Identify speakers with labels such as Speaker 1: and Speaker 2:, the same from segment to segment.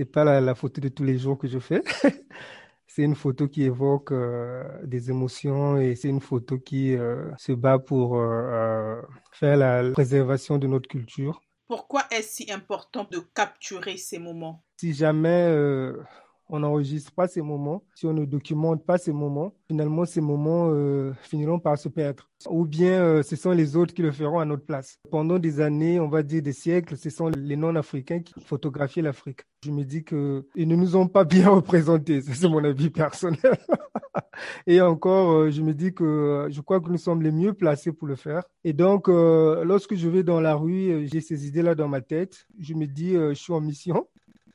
Speaker 1: C'est pas la, la photo de tous les jours que je fais. C'est une photo qui évoque euh, des émotions et c'est une photo qui euh, se bat pour euh, faire la préservation de notre culture.
Speaker 2: Pourquoi est-ce si important de capturer ces moments?
Speaker 1: Si jamais on n'enregistre pas ces moments, si on ne documente pas ces moments, finalement ces moments euh, finiront par se perdre. Ou bien euh, ce sont les autres qui le feront à notre place. Pendant des années, on va dire des siècles, ce sont les non-africains qui photographiaient l'Afrique. Je me dis que ils ne nous ont pas bien représentés. C'est mon avis personnel. Et encore, euh, je me dis que je crois que nous sommes les mieux placés pour le faire. Et donc, lorsque je vais dans la rue, j'ai ces idées-là dans ma tête. Je me dis, je suis en mission.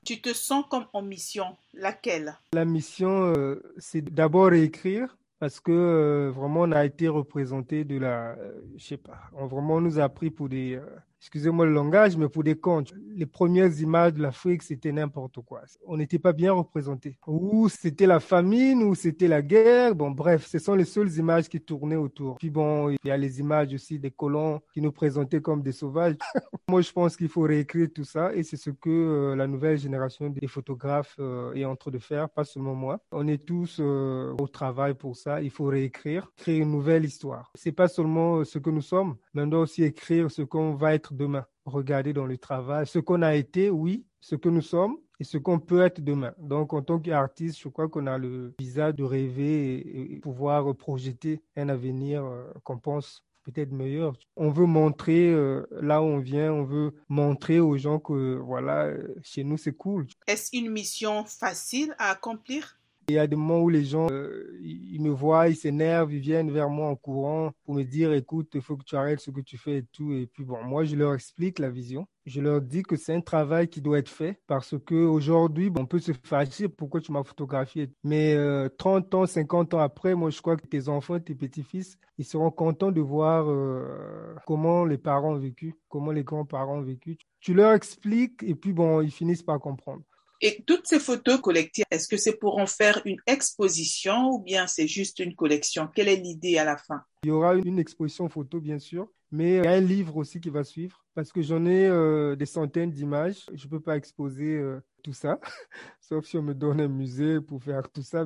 Speaker 2: Tu te sens comme en mission. Laquelle?
Speaker 1: La mission, euh, c'est d'abord écrire parce que euh, vraiment on a été représenté de la, euh, je sais pas, on vraiment nous a pris pour des, excusez-moi le langage, mais pour des contes. Les premières images de l'Afrique, c'était n'importe quoi. On n'était pas bien représenté. Ou c'était la famine, ou c'était la guerre. Bon, bref, ce sont les seules images qui tournaient autour. Puis bon, il y a les images aussi des colons qui nous présentaient comme des sauvages. Moi, je pense qu'il faut réécrire tout ça, et c'est ce que euh, la nouvelle génération des photographes euh, est en train de faire, pas seulement moi. On est tous euh, au travail pour ça. Il faut réécrire, créer une nouvelle histoire. C'est pas seulement ce que nous sommes, mais on doit aussi écrire ce qu'on va être demain. Regarder dans le travail ce qu'on a été, oui, ce que nous sommes et ce qu'on peut être demain. Donc, en tant qu'artiste, je crois qu'on a le visa de rêver et, pouvoir projeter un avenir euh, qu'on pense peut-être meilleur. On veut montrer euh, là où on vient, on veut montrer aux gens que voilà, chez nous c'est cool.
Speaker 2: Est-ce une mission facile à accomplir?
Speaker 1: Il y a des moments où les gens, euh, ils me voient, ils s'énervent, ils viennent vers moi en courant pour me dire, écoute, il faut que tu arrêtes ce que tu fais et tout. Et puis bon, moi, je leur explique la vision. Je leur dis que c'est un travail qui doit être fait parce que aujourd'hui, on peut se fâcher pourquoi tu m'as photographié. Mais 30 euh, ans, 50 ans après, moi, je crois que tes enfants, tes petits-fils, ils seront contents de voir euh, comment les parents ont vécu, comment les grands-parents ont vécu. Tu leur expliques et puis bon, ils finissent par comprendre.
Speaker 2: Et toutes ces photos collectives, est-ce que c'est pour en faire une exposition ou bien c'est juste une collection? Quelle est l'idée à la fin?
Speaker 1: Il y aura une exposition photo, bien sûr, mais un livre aussi qui va suivre parce que j'en ai euh, des centaines d'images. Je ne peux pas exposer euh, tout ça, sauf si on me donne un musée pour faire tout ça.